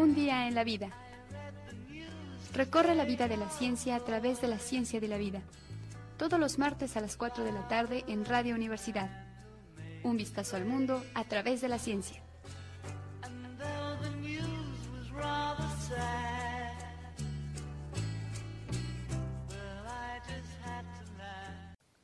Un día en la vida. Recorre la vida de la ciencia a través de la ciencia de la vida. Todos los martes a las 4 de la tarde en Radio Universidad. Un vistazo al mundo a través de la ciencia.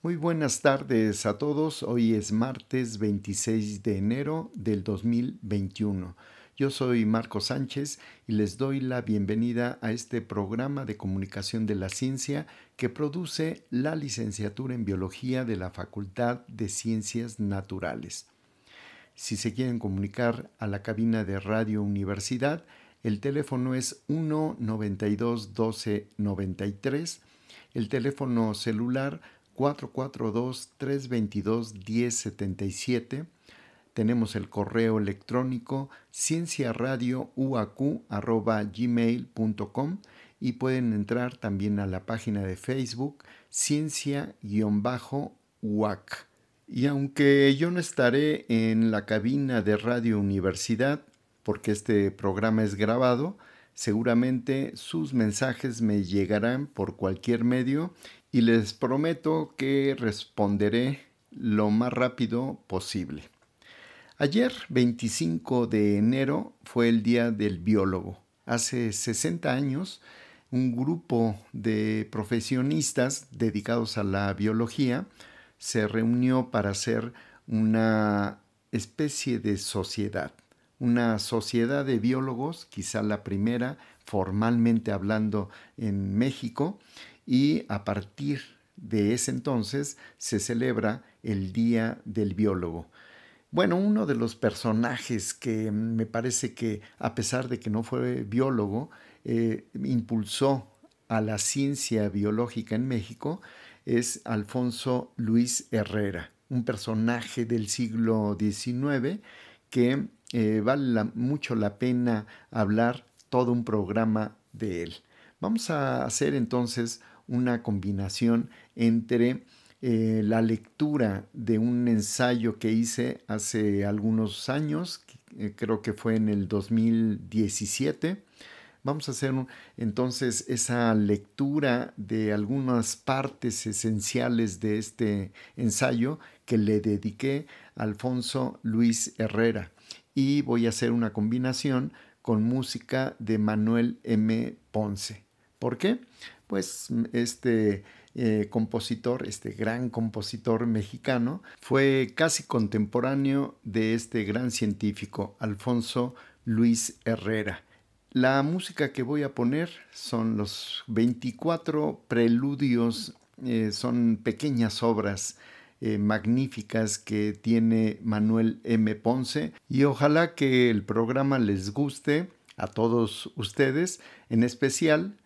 Muy buenas tardes a todos. Hoy es martes 26 de enero del 2021. Yo soy Marco Sánchez y les doy la bienvenida a este programa de comunicación de la ciencia que produce la licenciatura en biología de la Facultad de Ciencias Naturales. Si se quieren comunicar a la cabina de Radio Universidad, el teléfono es 1 92 12 93, el teléfono celular 442-322-1077. Tenemos el correo electrónico cienciaradiouac.gmail.com y pueden entrar también a la página de Facebook ciencia-uac. Y aunque yo no estaré en la cabina de Radio Universidad, porque este programa es grabado, seguramente sus mensajes me llegarán por cualquier medio y les prometo que responderé lo más rápido posible. Ayer, 25 de enero, fue el Día del Biólogo. Hace 60 años, un grupo de profesionistas dedicados a la biología se reunió para hacer una especie de sociedad, una sociedad de biólogos, quizá la primera formalmente hablando en México, y a partir de ese entonces se celebra el Día del Biólogo. Bueno, uno de los personajes que me parece que, a pesar de que no fue biólogo, eh, impulsó a la ciencia biológica en México es Alfonso Luis Herrera, un personaje del siglo XIX que eh, vale mucho la pena hablar todo un programa de él. Vamos a hacer entonces una combinación entre eh, la lectura de un ensayo que hice hace algunos años, eh, creo que fue en el 2017. Vamos a hacer entonces esa lectura de algunas partes esenciales de este ensayo que le dediqué a Alfonso Luis Herrera. Y voy a hacer una combinación con música de Manuel M. Ponce. ¿Por qué? pues este eh, compositor, este gran compositor mexicano, fue casi contemporáneo de este gran científico, Alfonso Luis Herrera. La música que voy a poner son los 24 preludios, eh, son pequeñas obras eh, magníficas que tiene Manuel M. Ponce y ojalá que el programa les guste a todos ustedes, en especial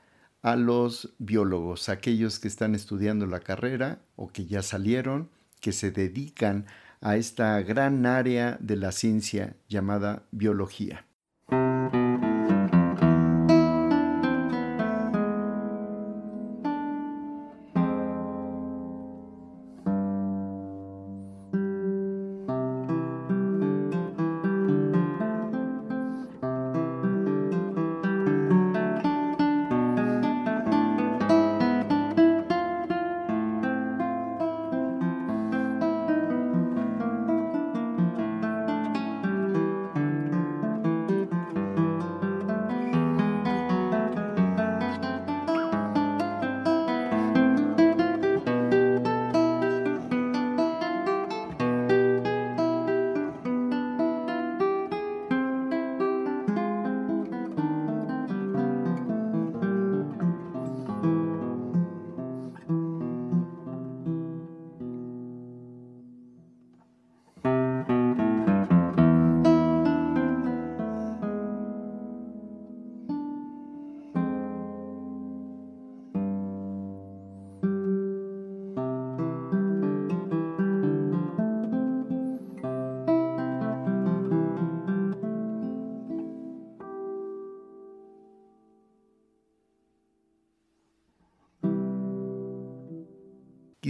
a los biólogos, aquellos que están estudiando la carrera o que ya salieron, que se dedican a esta gran área de la ciencia llamada biología.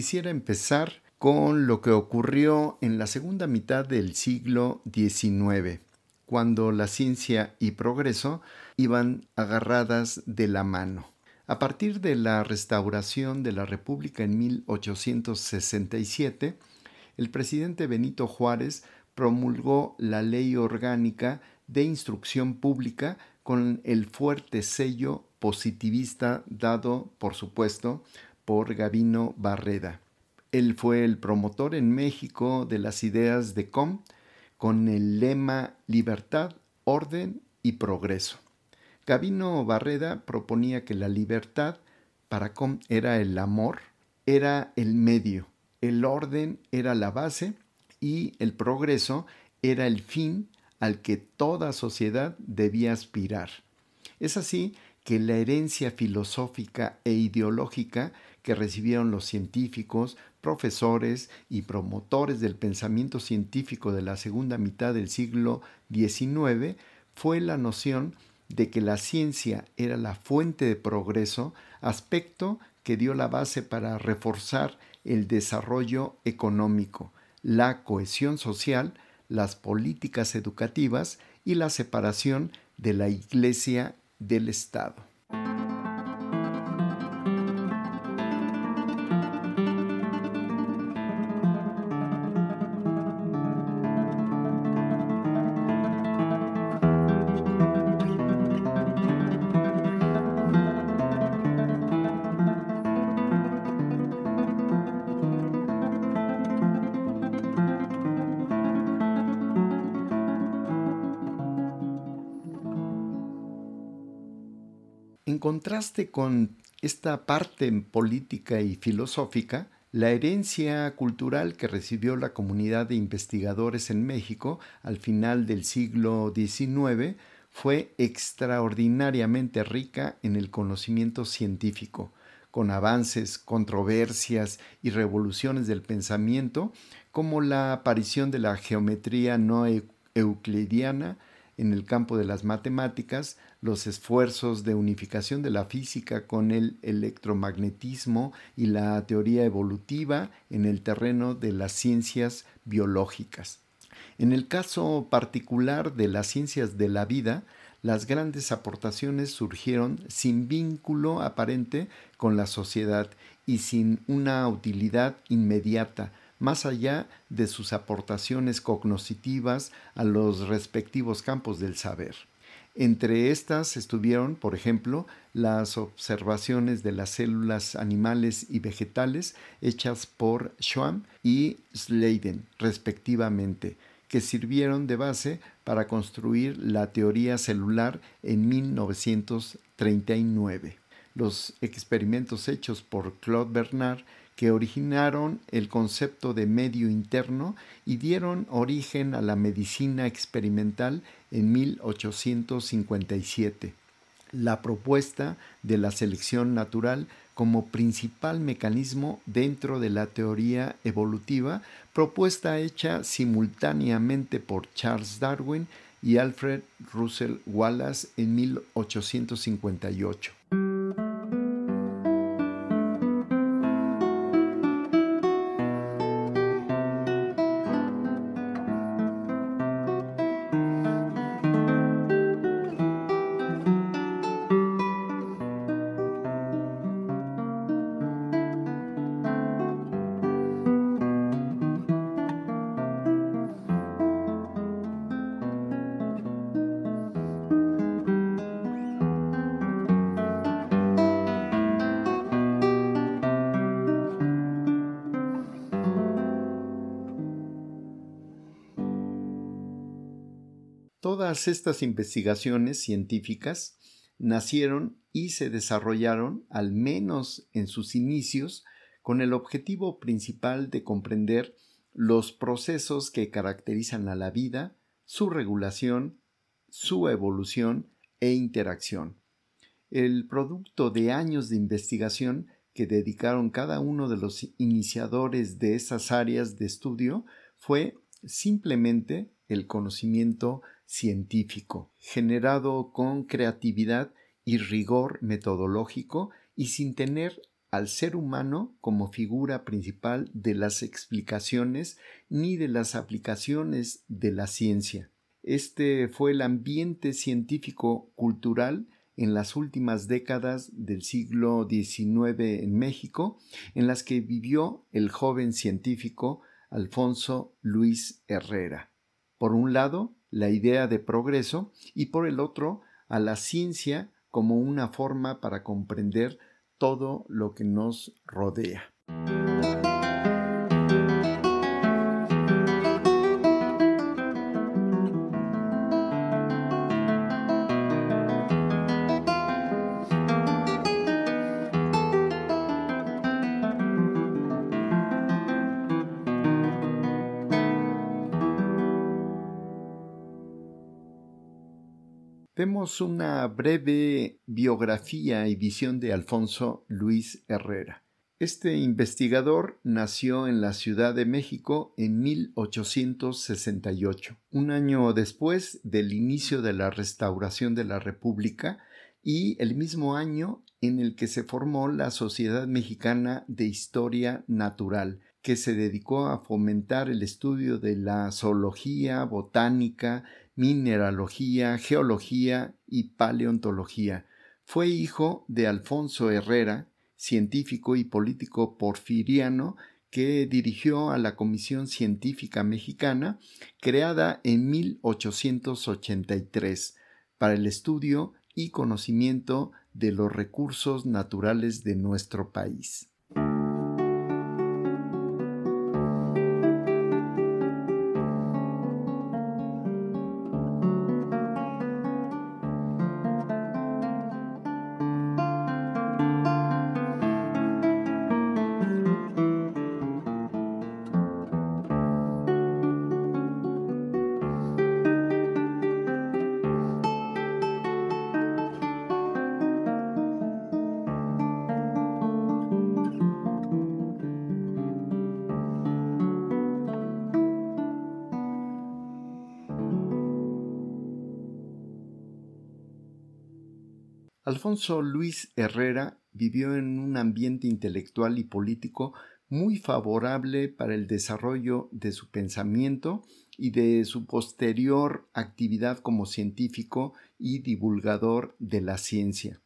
Quisiera empezar con lo que ocurrió en la segunda mitad del siglo XIX, cuando la ciencia y progreso iban agarradas de la mano. A partir de la restauración de la República en 1867, el presidente Benito Juárez promulgó la Ley Orgánica de Instrucción Pública con el fuerte sello positivista dado, por supuesto, por Barreda. Él fue el promotor en México de las ideas de Com con el lema Libertad, Orden y Progreso. Gavino Barreda proponía que la libertad para Com era el amor, era el medio, el orden era la base y el progreso era el fin al que toda sociedad debía aspirar. Es así que la herencia filosófica e ideológica que recibieron los científicos, profesores y promotores del pensamiento científico de la segunda mitad del siglo XIX fue la noción de que la ciencia era la fuente de progreso, aspecto que dio la base para reforzar el desarrollo económico, la cohesión social, las políticas educativas y la separación de la Iglesia del Estado. Contraste con esta parte política y filosófica, la herencia cultural que recibió la comunidad de investigadores en México al final del siglo XIX fue extraordinariamente rica en el conocimiento científico, con avances, controversias y revoluciones del pensamiento, como la aparición de la geometría no euclidiana, en el campo de las matemáticas, los esfuerzos de unificación de la física con el electromagnetismo y la teoría evolutiva en el terreno de las ciencias biológicas. En el caso particular de las ciencias de la vida, las grandes aportaciones surgieron sin vínculo aparente con la sociedad y sin una utilidad inmediata, más allá de sus aportaciones cognoscitivas a los respectivos campos del saber. Entre estas estuvieron, por ejemplo, las observaciones de las células animales y vegetales hechas por Schwamm y Sladen, respectivamente, que sirvieron de base para construir la teoría celular en 1939. Los experimentos hechos por Claude Bernard que originaron el concepto de medio interno y dieron origen a la medicina experimental en 1857. La propuesta de la selección natural como principal mecanismo dentro de la teoría evolutiva, propuesta hecha simultáneamente por Charles Darwin y Alfred Russell Wallace en 1858. Todas estas investigaciones científicas nacieron y se desarrollaron, al menos en sus inicios, con el objetivo principal de comprender los procesos que caracterizan a la vida, su regulación, su evolución e interacción. El producto de años de investigación que dedicaron cada uno de los iniciadores de esas áreas de estudio fue simplemente el conocimiento científico, generado con creatividad y rigor metodológico y sin tener al ser humano como figura principal de las explicaciones ni de las aplicaciones de la ciencia. este fue el ambiente científico-cultural en las últimas décadas del siglo XIX en México, en las que vivió el joven científico Alfonso Luis Herrera. Por un lado, la idea de progreso y por el otro, a la ciencia como una forma para comprender todo lo que nos rodea. Una breve biografía y visión de Alfonso Luis Herrera. Este investigador nació en la Ciudad de México en 1868, un año después del inicio de la restauración de la República y el mismo año en el que se formó la Sociedad Mexicana de Historia Natural, que se dedicó a fomentar el estudio de la zoología, botánica, mineralogía, geología y paleontología. Fue hijo de Alfonso Herrera, científico y político porfiriano que dirigió a la Comisión Científica Mexicana, creada en 1883, para el estudio y conocimiento de los recursos naturales de nuestro país. Alfonso Luis Herrera vivió en un ambiente intelectual y político muy favorable para el desarrollo de su pensamiento y de su posterior actividad como científico y divulgador de la ciencia.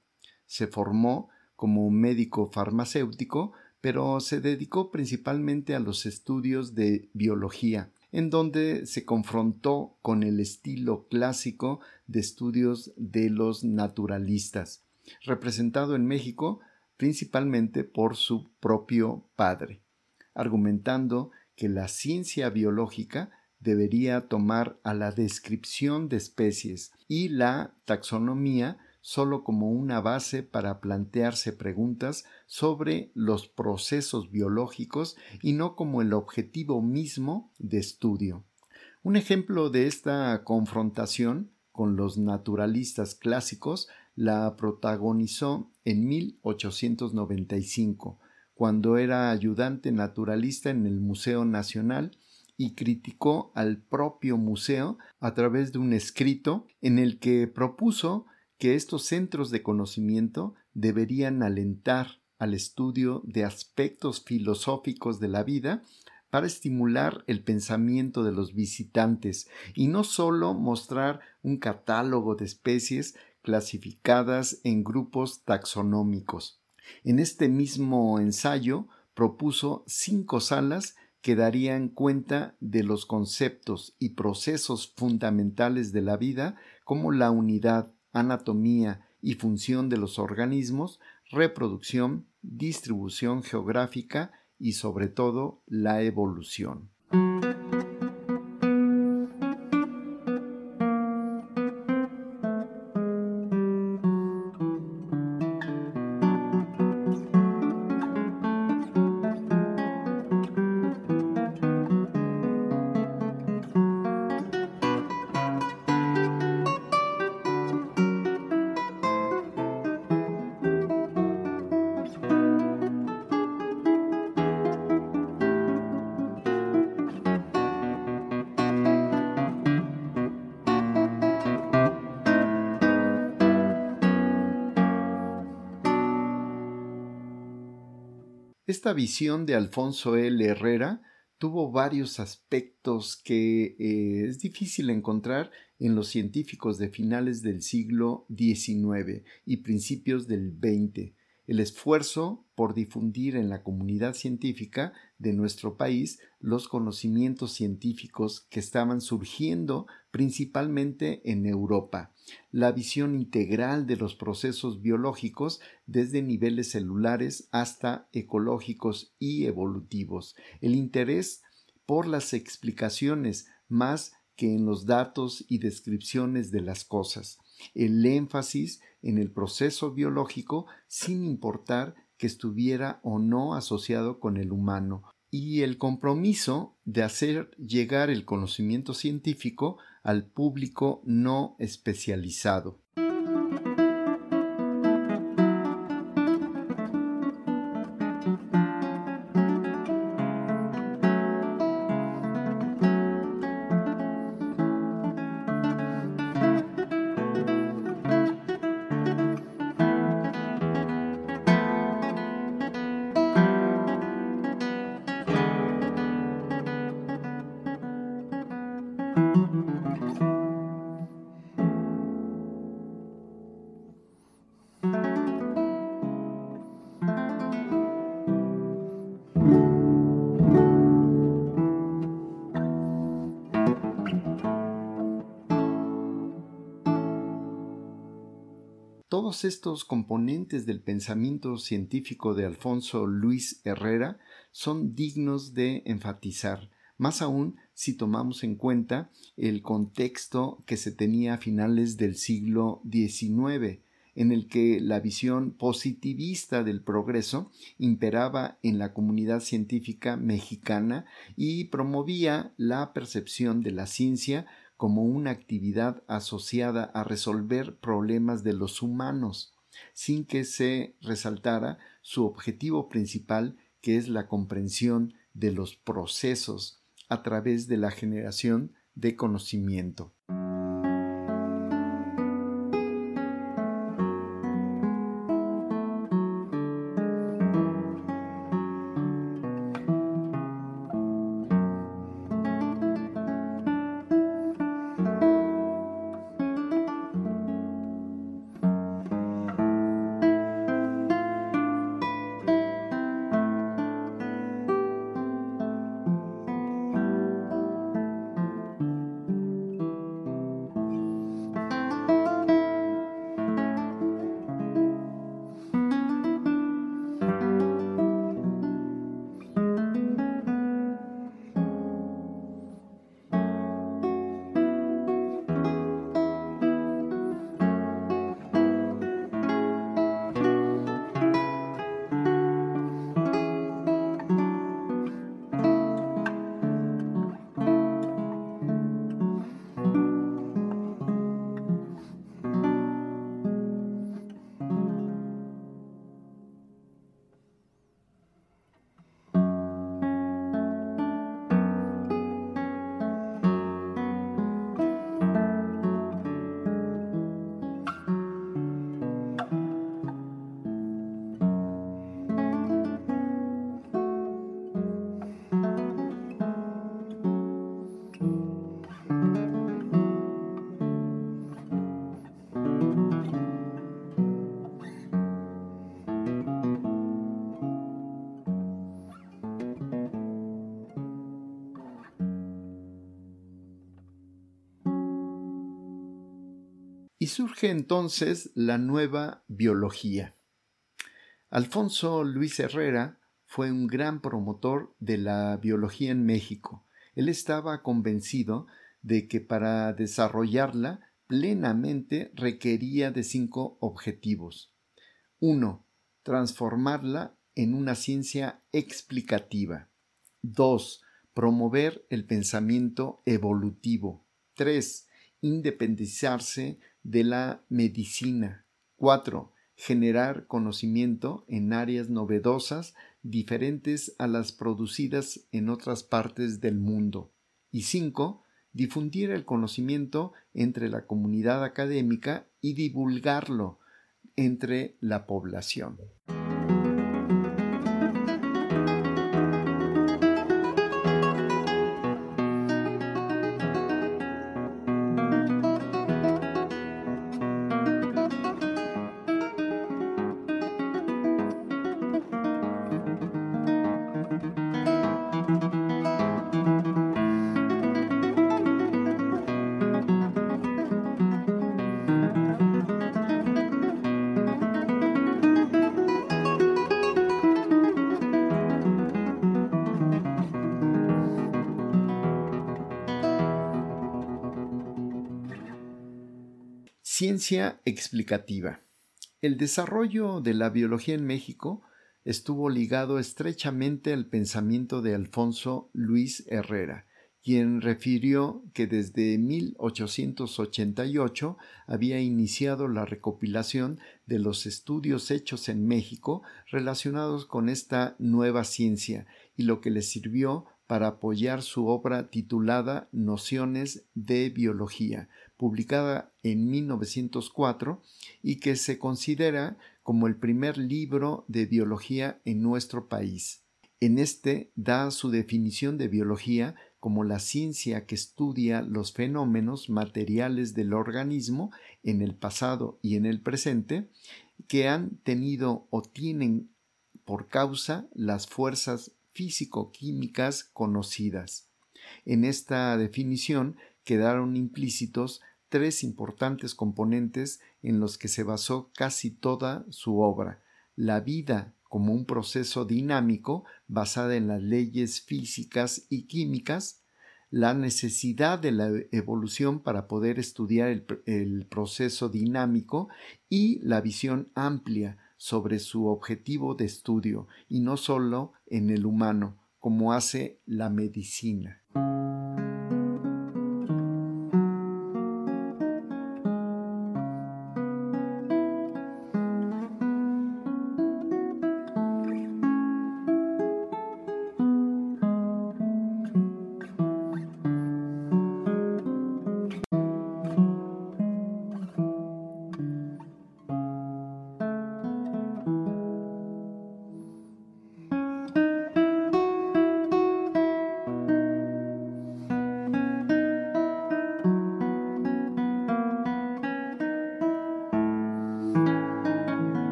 Se formó como médico farmacéutico, pero se dedicó principalmente a los estudios de biología, en donde se confrontó con el estilo clásico de estudios de los naturalistas, representado en México principalmente por su propio padre, argumentando que la ciencia biológica debería tomar a la descripción de especies y la taxonomía solo como una base para plantearse preguntas sobre los procesos biológicos y no como el objetivo mismo de estudio. Un ejemplo de esta confrontación con los naturalistas clásicos la protagonizó en 1895, cuando era ayudante naturalista en el Museo Nacional y criticó al propio museo a través de un escrito en el que propuso que estos centros de conocimiento deberían alentar al estudio de aspectos filosóficos de la vida para estimular el pensamiento de los visitantes y no sólo mostrar un catálogo de especies clasificadas en grupos taxonómicos. En este mismo ensayo propuso cinco salas que darían cuenta de los conceptos y procesos fundamentales de la vida como la unidad, anatomía y función de los organismos, reproducción, distribución geográfica y sobre todo la evolución. Esta visión de Alfonso L. Herrera tuvo varios aspectos que eh, es difícil encontrar en los científicos de finales del siglo XIX y principios del XX. El esfuerzo por difundir en la comunidad científica de nuestro país los conocimientos científicos que estaban surgiendo principalmente en Europa, la visión integral de los procesos biológicos desde niveles celulares hasta ecológicos y evolutivos, el interés por las explicaciones más que en los datos y descripciones de las cosas, el énfasis en el proceso biológico sin importar que estuviera o no asociado con el humano, y el compromiso de hacer llegar el conocimiento científico al público no especializado. Estos componentes del pensamiento científico de Alfonso Luis Herrera son dignos de enfatizar, más aún si tomamos en cuenta el contexto que se tenía a finales del siglo XIX, en el que la visión positivista del progreso imperaba en la comunidad científica mexicana y promovía la percepción de la ciencia como una actividad asociada a resolver problemas de los humanos, sin que se resaltara su objetivo principal, que es la comprensión de los procesos a través de la generación de conocimiento. Y surge entonces la nueva biología. Alfonso Luis Herrera fue un gran promotor de la biología en México. Él estaba convencido de que para desarrollarla plenamente requería de cinco objetivos. 1. Transformarla en una ciencia explicativa. 2. Promover el pensamiento evolutivo. 3. Independizarse de la medicina. 4. Generar conocimiento en áreas novedosas diferentes a las producidas en otras partes del mundo. Y 5. Difundir el conocimiento entre la comunidad académica y divulgarlo entre la población. Ciencia explicativa. El desarrollo de la biología en México estuvo ligado estrechamente al pensamiento de Alfonso Luis Herrera, quien refirió que desde 1888 había iniciado la recopilación de los estudios hechos en México relacionados con esta nueva ciencia y lo que le sirvió para apoyar su obra titulada Nociones de Biología, publicada en 1904 y que se considera como el primer libro de biología en nuestro país. En este da su definición de biología como la ciencia que estudia los fenómenos materiales del organismo en el pasado y en el presente que han tenido o tienen por causa las fuerzas físico-químicas conocidas. En esta definición quedaron implícitos tres importantes componentes en los que se basó casi toda su obra la vida como un proceso dinámico basada en las leyes físicas y químicas, la necesidad de la evolución para poder estudiar el, proceso dinámico y la visión amplia sobre su objetivo de estudio y no solo en el humano, como hace la medicina.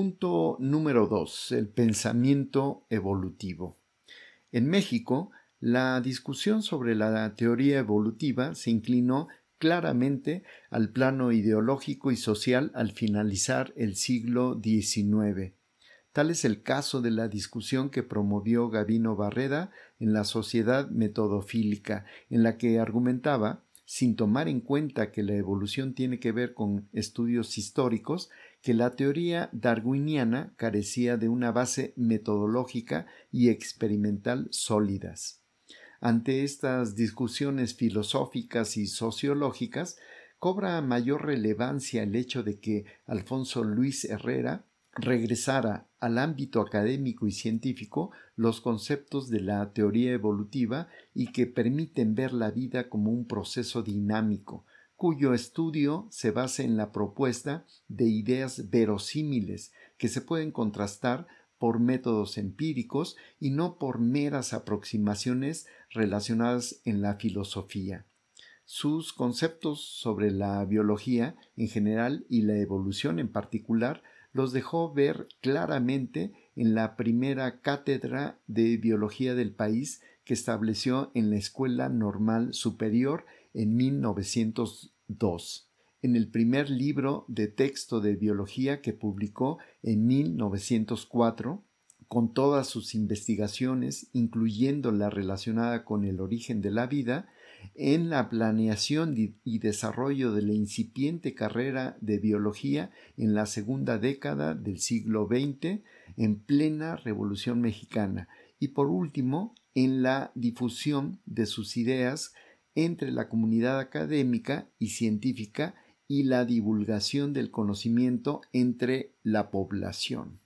Punto número 2. El pensamiento evolutivo. En México, la discusión sobre la teoría evolutiva se inclinó claramente al plano ideológico y social al finalizar el siglo XIX. Tal es el caso de la discusión que promovió Gavino Barreda en la Sociedad Metodofílica, en la que argumentaba, sin tomar en cuenta que la evolución tiene que ver con estudios históricos, que la teoría darwiniana carecía de una base metodológica y experimental sólidas. Ante estas discusiones filosóficas y sociológicas, cobra mayor relevancia el hecho de que Alfonso Luis Herrera regresara al ámbito académico y científico los conceptos de la teoría evolutiva y que permiten ver la vida como un proceso dinámico, cuyo estudio se basa en la propuesta de ideas verosímiles que se pueden contrastar por métodos empíricos y no por meras aproximaciones relacionadas en la filosofía. Sus conceptos sobre la biología en general y la evolución en particular los dejó ver claramente en la primera cátedra de biología del país que estableció en la Escuela Normal Superior en 1902, en el primer libro de texto de biología que publicó en 1904, con todas sus investigaciones, incluyendo la relacionada con el origen de la vida, en la planeación y desarrollo de la incipiente carrera de biología en la segunda década del siglo XX, en plena Revolución Mexicana, y por último, en la difusión de sus ideas entre la comunidad académica y científica y la divulgación del conocimiento entre la población.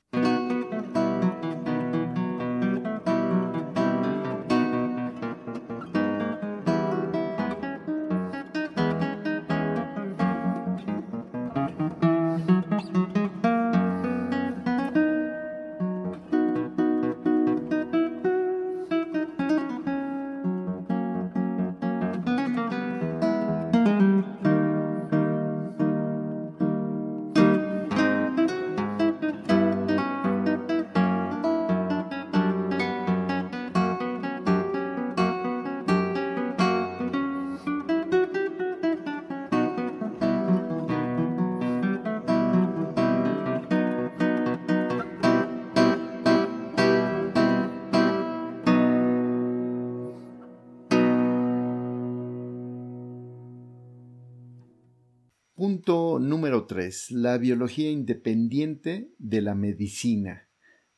Punto número 3. La biología independiente de la medicina.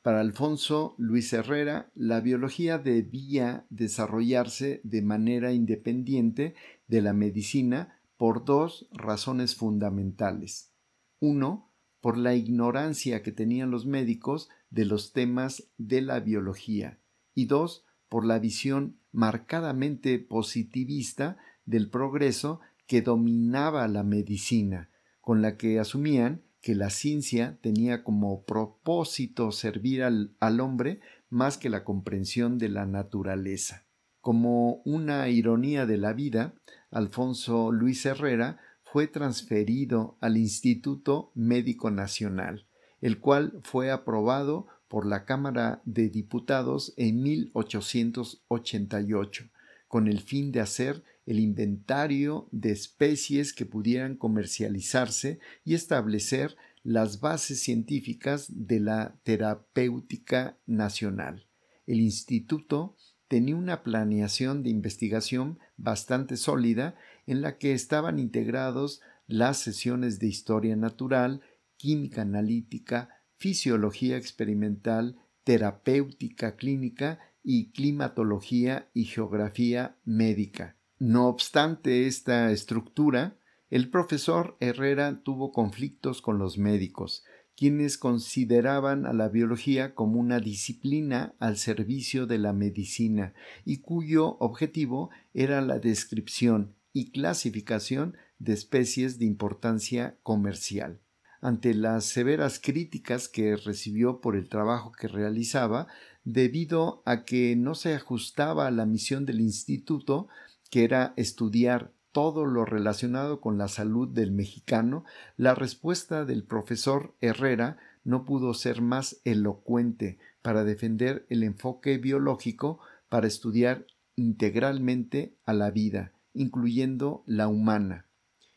Para Alfonso Luis Herrera, la biología debía desarrollarse de manera independiente de la medicina por dos razones fundamentales. Uno, por la ignorancia que tenían los médicos de los temas de la biología. Y dos, por la visión marcadamente positivista del progreso que dominaba la medicina, con la que asumían que la ciencia tenía como propósito servir al, hombre más que la comprensión de la naturaleza. Como una ironía de la vida, Alfonso Luis Herrera fue transferido al Instituto Médico Nacional, el cual fue aprobado por la Cámara de Diputados en 1888, con el fin de hacer el inventario de especies que pudieran comercializarse y establecer las bases científicas de la terapéutica nacional. El instituto tenía una planeación de investigación bastante sólida en la que estaban integrados las sesiones de historia natural, química analítica, fisiología experimental, terapéutica clínica y climatología y geografía médica. No obstante esta estructura, el profesor Herrera tuvo conflictos con los médicos, quienes consideraban a la biología como una disciplina al servicio de la medicina y cuyo objetivo era la descripción y clasificación de especies de importancia comercial. Ante las severas críticas que recibió por el trabajo que realizaba, debido a que no se ajustaba a la misión del instituto, que era estudiar todo lo relacionado con la salud del mexicano, la respuesta del profesor Herrera no pudo ser más elocuente para defender el enfoque biológico para estudiar integralmente a la vida, incluyendo la humana.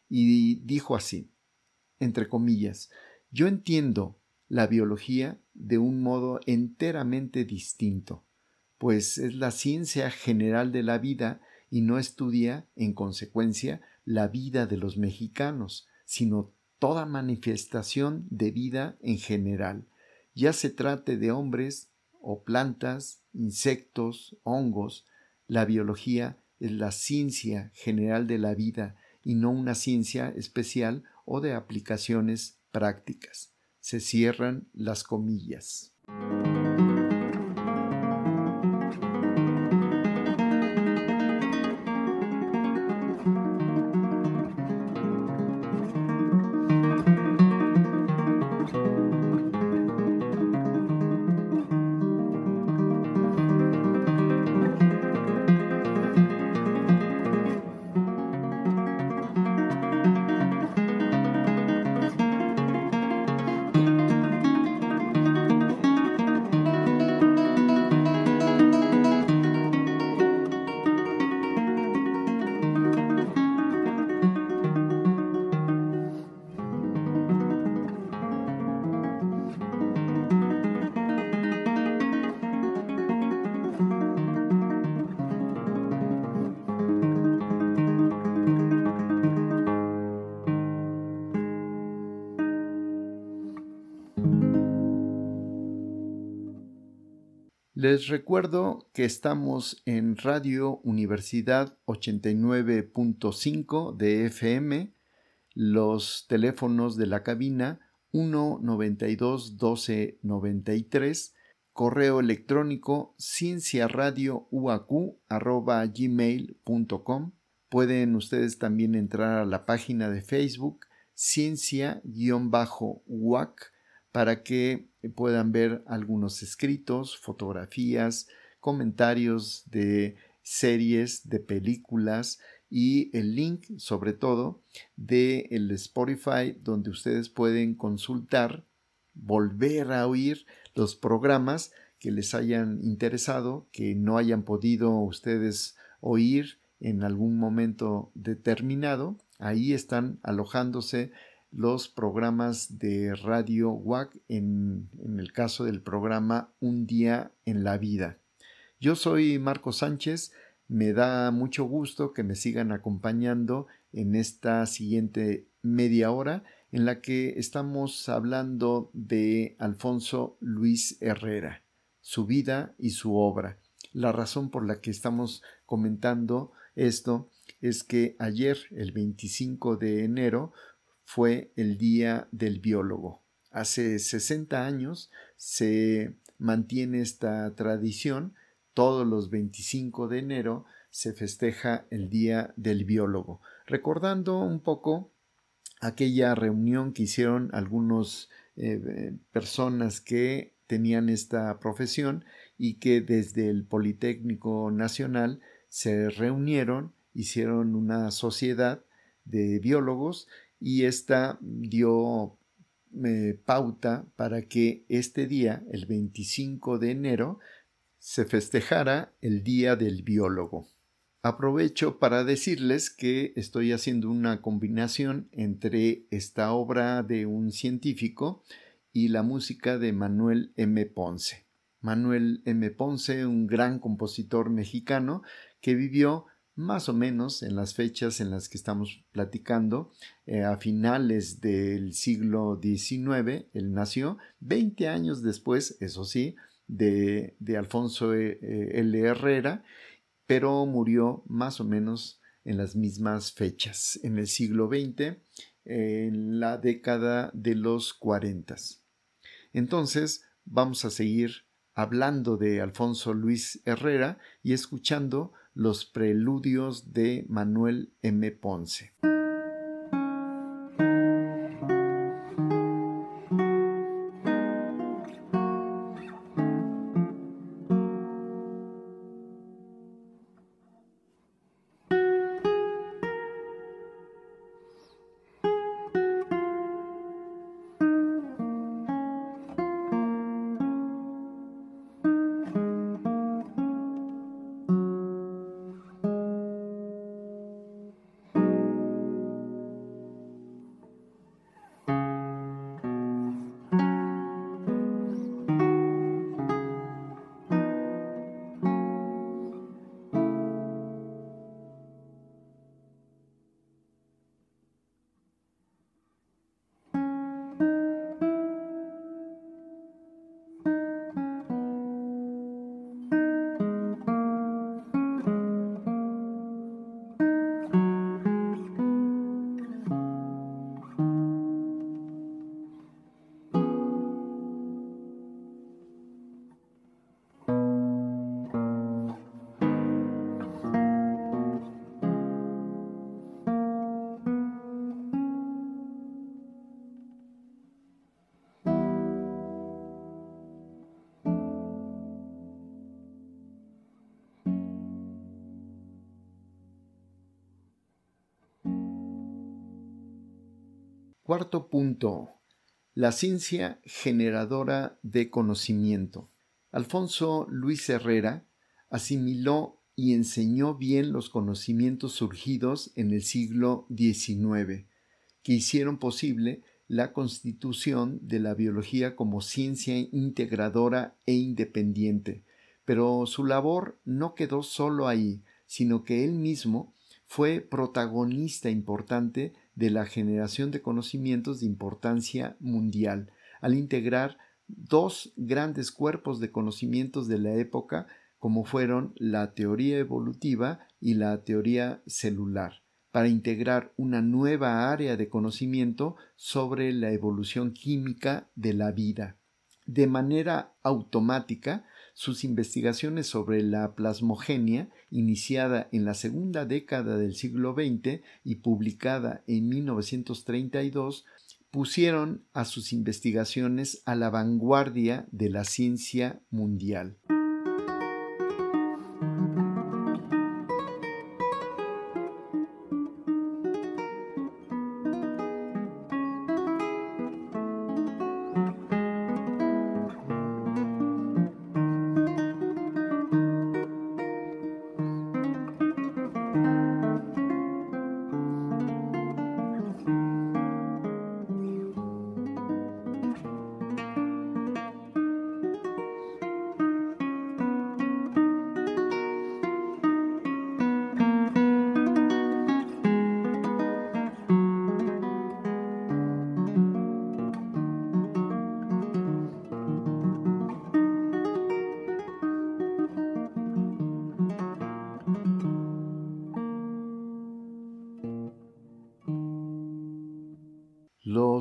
Y dijo así, entre comillas, yo entiendo la biología de un modo enteramente distinto, pues es la ciencia general de la vida y no estudia, en consecuencia, la vida de los mexicanos, sino toda manifestación de vida en general, ya se trate de hombres o plantas, insectos, hongos, la biología es la ciencia general de la vida y no una ciencia especial o de aplicaciones prácticas. Se cierran las comillas. Les recuerdo que estamos en Radio Universidad 89.5 de FM, los teléfonos de la cabina 1 92 12 93, correo electrónico cienciaradiouacu.gmail.com. Pueden ustedes también entrar a la página de Facebook ciencia-uac para que puedan ver algunos escritos, fotografías, comentarios de series, de películas y el link sobre todo de el Spotify donde ustedes pueden consultar, volver a oír los programas que les hayan interesado, que no hayan podido ustedes oír en algún momento determinado. Ahí están alojándose los programas de Radio WAC en, en, el caso del programa Un día en la vida. Yo soy Marco Sánchez, me da mucho gusto que me sigan acompañando en esta siguiente media hora en la que estamos hablando de Alfonso Luis Herrera, su vida y su obra. La razón por la que estamos comentando esto es que ayer, el 25 de enero, fue el Día del Biólogo. Hace 60 años se mantiene esta tradición. Todos los 25 de enero se festeja el Día del Biólogo, recordando un poco aquella reunión que hicieron algunas eh, personas que tenían esta profesión y que desde el Politécnico Nacional se reunieron, hicieron una sociedad de biólogos y esta dio eh, pauta para que este día, el 25 de enero, se festejara el Día del Biólogo. Aprovecho para decirles que estoy haciendo una combinación entre esta obra de un científico y la música de Manuel M. Ponce. Manuel M. Ponce, un gran compositor mexicano que vivió más o menos en las fechas en las que estamos platicando, eh, a finales del siglo XIX, él nació, 20 años después, eso sí, de, Alfonso e, eh, L. Herrera, pero murió más o menos en las mismas fechas, en el siglo XX, en la década de los 40. Entonces, vamos a seguir hablando de Alfonso Luis Herrera y escuchando los preludios de Manuel M. Ponce. Cuarto punto. La ciencia generadora de conocimiento. Alfonso Luis Herrera asimiló y enseñó bien los conocimientos surgidos en el siglo XIX, que hicieron posible la constitución de la biología como ciencia integradora e independiente. Pero su labor no quedó solo ahí, sino que él mismo fue protagonista importante de la generación de conocimientos de importancia mundial, al integrar dos grandes cuerpos de conocimientos de la época como fueron la teoría evolutiva y la teoría celular, para integrar una nueva área de conocimiento sobre la evolución química de la vida. De manera automática, sus investigaciones sobre la plasmogenia, iniciada en la segunda década del siglo XX y publicada en 1932, pusieron a sus investigaciones a la vanguardia de la ciencia mundial.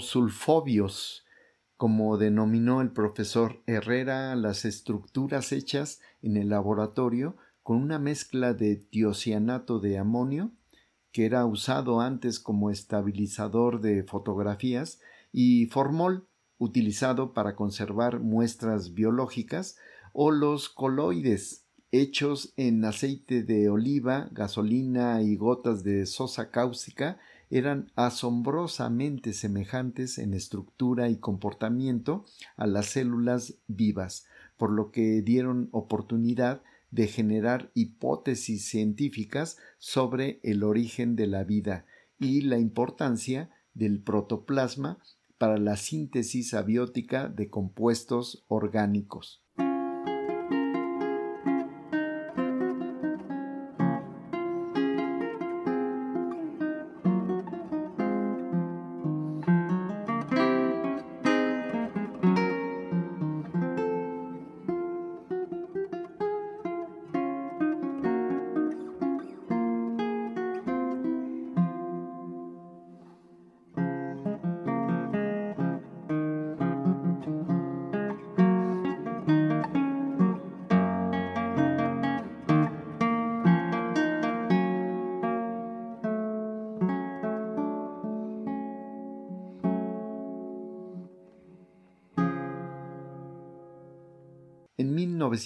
Sulfobios, como denominó el profesor Herrera las estructuras hechas en el laboratorio con una mezcla de tiocianato de amonio, que era usado antes como estabilizador de fotografías, y formol, utilizado para conservar muestras biológicas, o los coloides, hechos en aceite de oliva, gasolina y gotas de sosa cáustica eran asombrosamente semejantes en estructura y comportamiento a las células vivas, por lo que dieron oportunidad de generar hipótesis científicas sobre el origen de la vida y la importancia del protoplasma para la síntesis abiótica de compuestos orgánicos.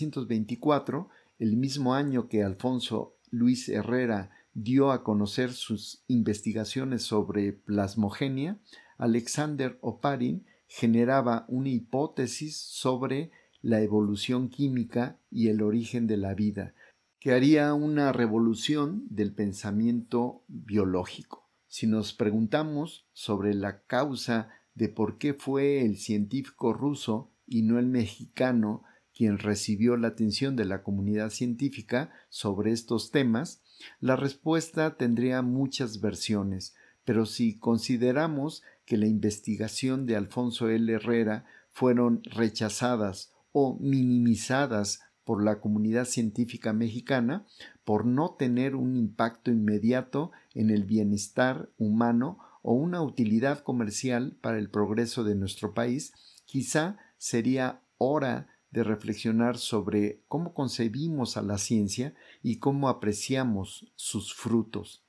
1924, el mismo año que Alfonso Luis Herrera dio a conocer sus investigaciones sobre plasmogenia, Alexander Oparin generaba una hipótesis sobre la evolución química y el origen de la vida, que haría una revolución del pensamiento biológico. Si nos preguntamos sobre la causa de por qué fue el científico ruso y no el mexicano quien recibió la atención de la comunidad científica sobre estos temas, la respuesta tendría muchas versiones, pero si consideramos que la investigación de Alfonso L. Herrera fueron rechazadas o minimizadas por la comunidad científica mexicana por no tener un impacto inmediato en el bienestar humano o una utilidad comercial para el progreso de nuestro país, quizá sería hora de reflexionar sobre cómo concebimos a la ciencia y cómo apreciamos sus frutos.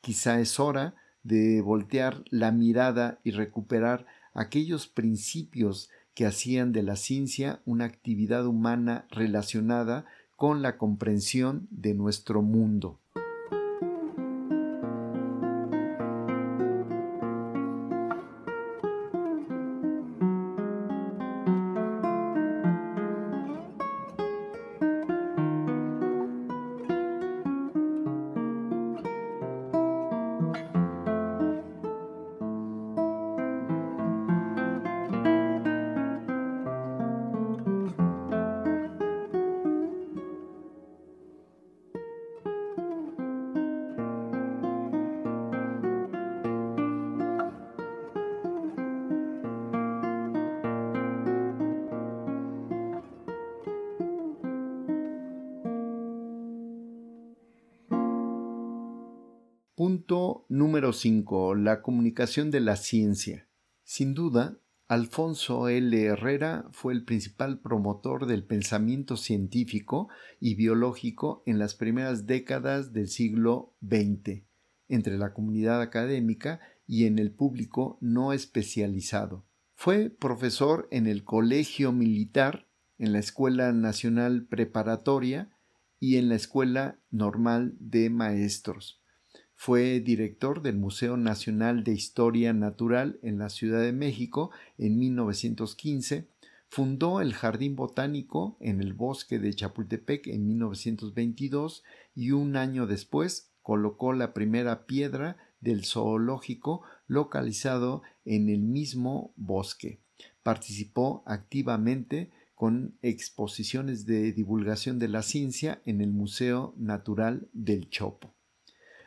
Quizá es hora de voltear la mirada y recuperar aquellos principios que hacían de la ciencia una actividad humana relacionada con la comprensión de nuestro mundo. 5. La comunicación de la ciencia. Sin duda, Alfonso L. Herrera fue el principal promotor del pensamiento científico y biológico en las primeras décadas del siglo XX, entre la comunidad académica y en el público no especializado. Fue profesor en el Colegio Militar, en la Escuela Nacional Preparatoria y en la Escuela Normal de Maestros. Fue director del Museo Nacional de Historia Natural en la Ciudad de México en 1915, fundó el Jardín Botánico en el bosque de Chapultepec en 1922 y un año después colocó la primera piedra del zoológico localizado en el mismo bosque. Participó activamente con exposiciones de divulgación de la ciencia en el Museo Natural del Chopo.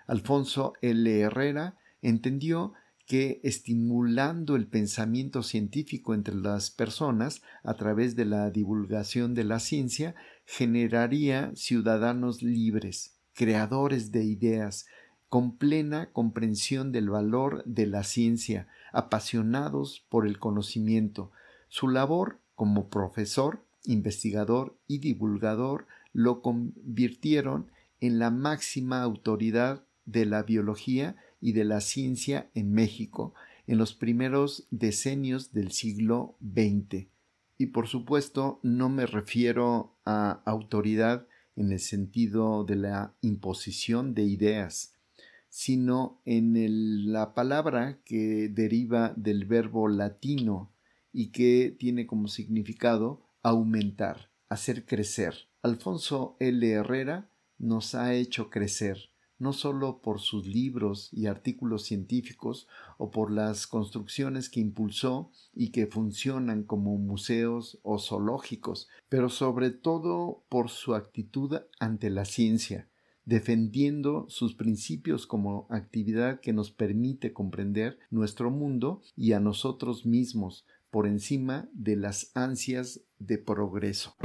Alfonso L. Herrera entendió que estimulando el pensamiento científico entre las personas a través de la divulgación de la ciencia generaría ciudadanos libres, creadores de ideas, con plena comprensión del valor de la ciencia, apasionados por el conocimiento. Su labor como profesor, investigador y divulgador lo convirtieron en la máxima autoridad de la biología y de la ciencia en México en los primeros decenios del siglo XX. Y por supuesto no me refiero a autoridad en el sentido de la imposición de ideas, sino en la palabra que deriva del verbo latino y que tiene como significado aumentar, hacer crecer. Alfonso L. Herrera nos ha hecho crecer, no solo por sus libros y artículos científicos o por las construcciones que impulsó y que funcionan como museos o zoológicos, pero sobre todo por su actitud ante la ciencia, defendiendo sus principios como actividad que nos permite comprender nuestro mundo y a nosotros mismos por encima de las ansias de progreso.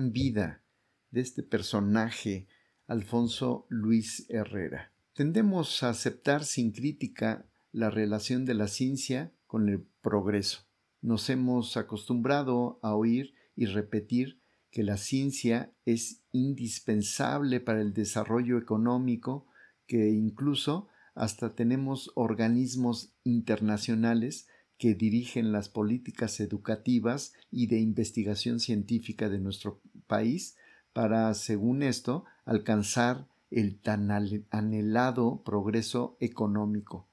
Vida de este personaje, Alfonso Luis Herrera? Tendemos a aceptar sin crítica la relación de la ciencia con el progreso. Nos hemos acostumbrado a oír y repetir que la ciencia es indispensable para el desarrollo económico, que incluso hasta tenemos organismos internacionales que dirigen las políticas educativas y de investigación científica de nuestro país para, según esto, alcanzar el tan anhelado progreso económico.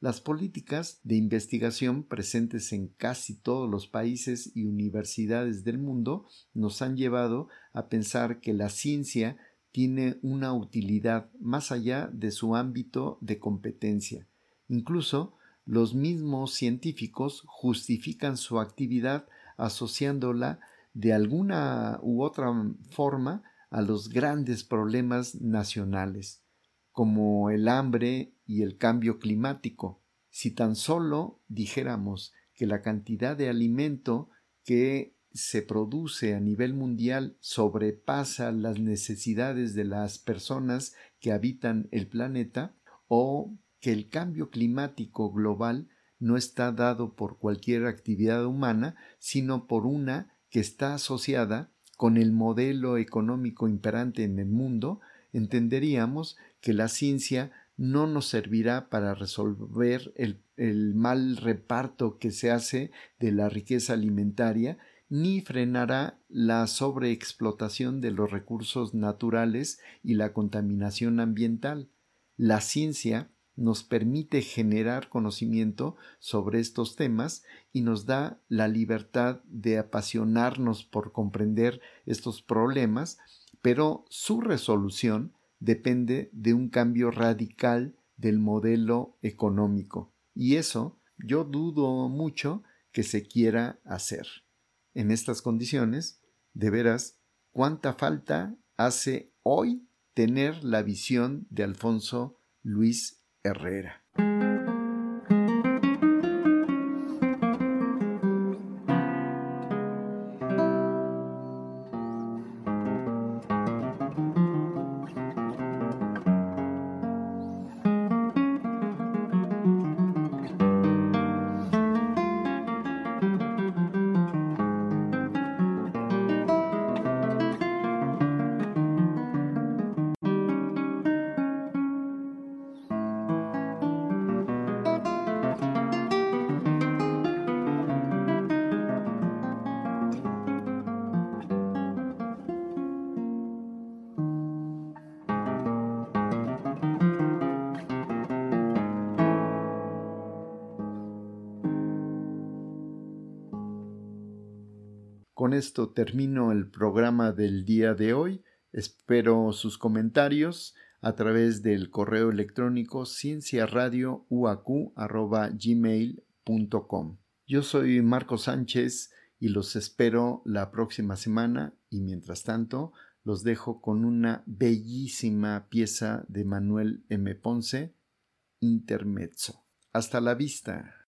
Las políticas de investigación presentes en casi todos los países y universidades del mundo nos han llevado a pensar que la ciencia tiene una utilidad más allá de su ámbito de competencia. Incluso los mismos científicos justifican su actividad asociándola de alguna u otra forma a los grandes problemas nacionales, como el hambre y el cambio climático. Si tan solo dijéramos que la cantidad de alimento que se produce a nivel mundial sobrepasa las necesidades de las personas que habitan el planeta, o que el cambio climático global no está dado por cualquier actividad humana, sino por una que está asociada con el modelo económico imperante en el mundo, entenderíamos que la ciencia no nos servirá para resolver el, mal reparto que se hace de la riqueza alimentaria ni frenará la sobreexplotación de los recursos naturales y la contaminación ambiental. La ciencia nos permite generar conocimiento sobre estos temas y nos da la libertad de apasionarnos por comprender estos problemas, pero su resolución depende de un cambio radical del modelo económico. Y eso yo dudo mucho que se quiera hacer. En estas condiciones, de veras, cuánta falta hace hoy tener la visión de Alfonso Luis Herrera. Con esto termino el programa del día de hoy. Espero sus comentarios a través del correo electrónico cienciaradiouacu.gmail.com. Yo soy Marco Sánchez y los espero la próxima semana y mientras tanto los dejo con una bellísima pieza de Manuel M. Ponce, Intermezzo. Hasta la vista.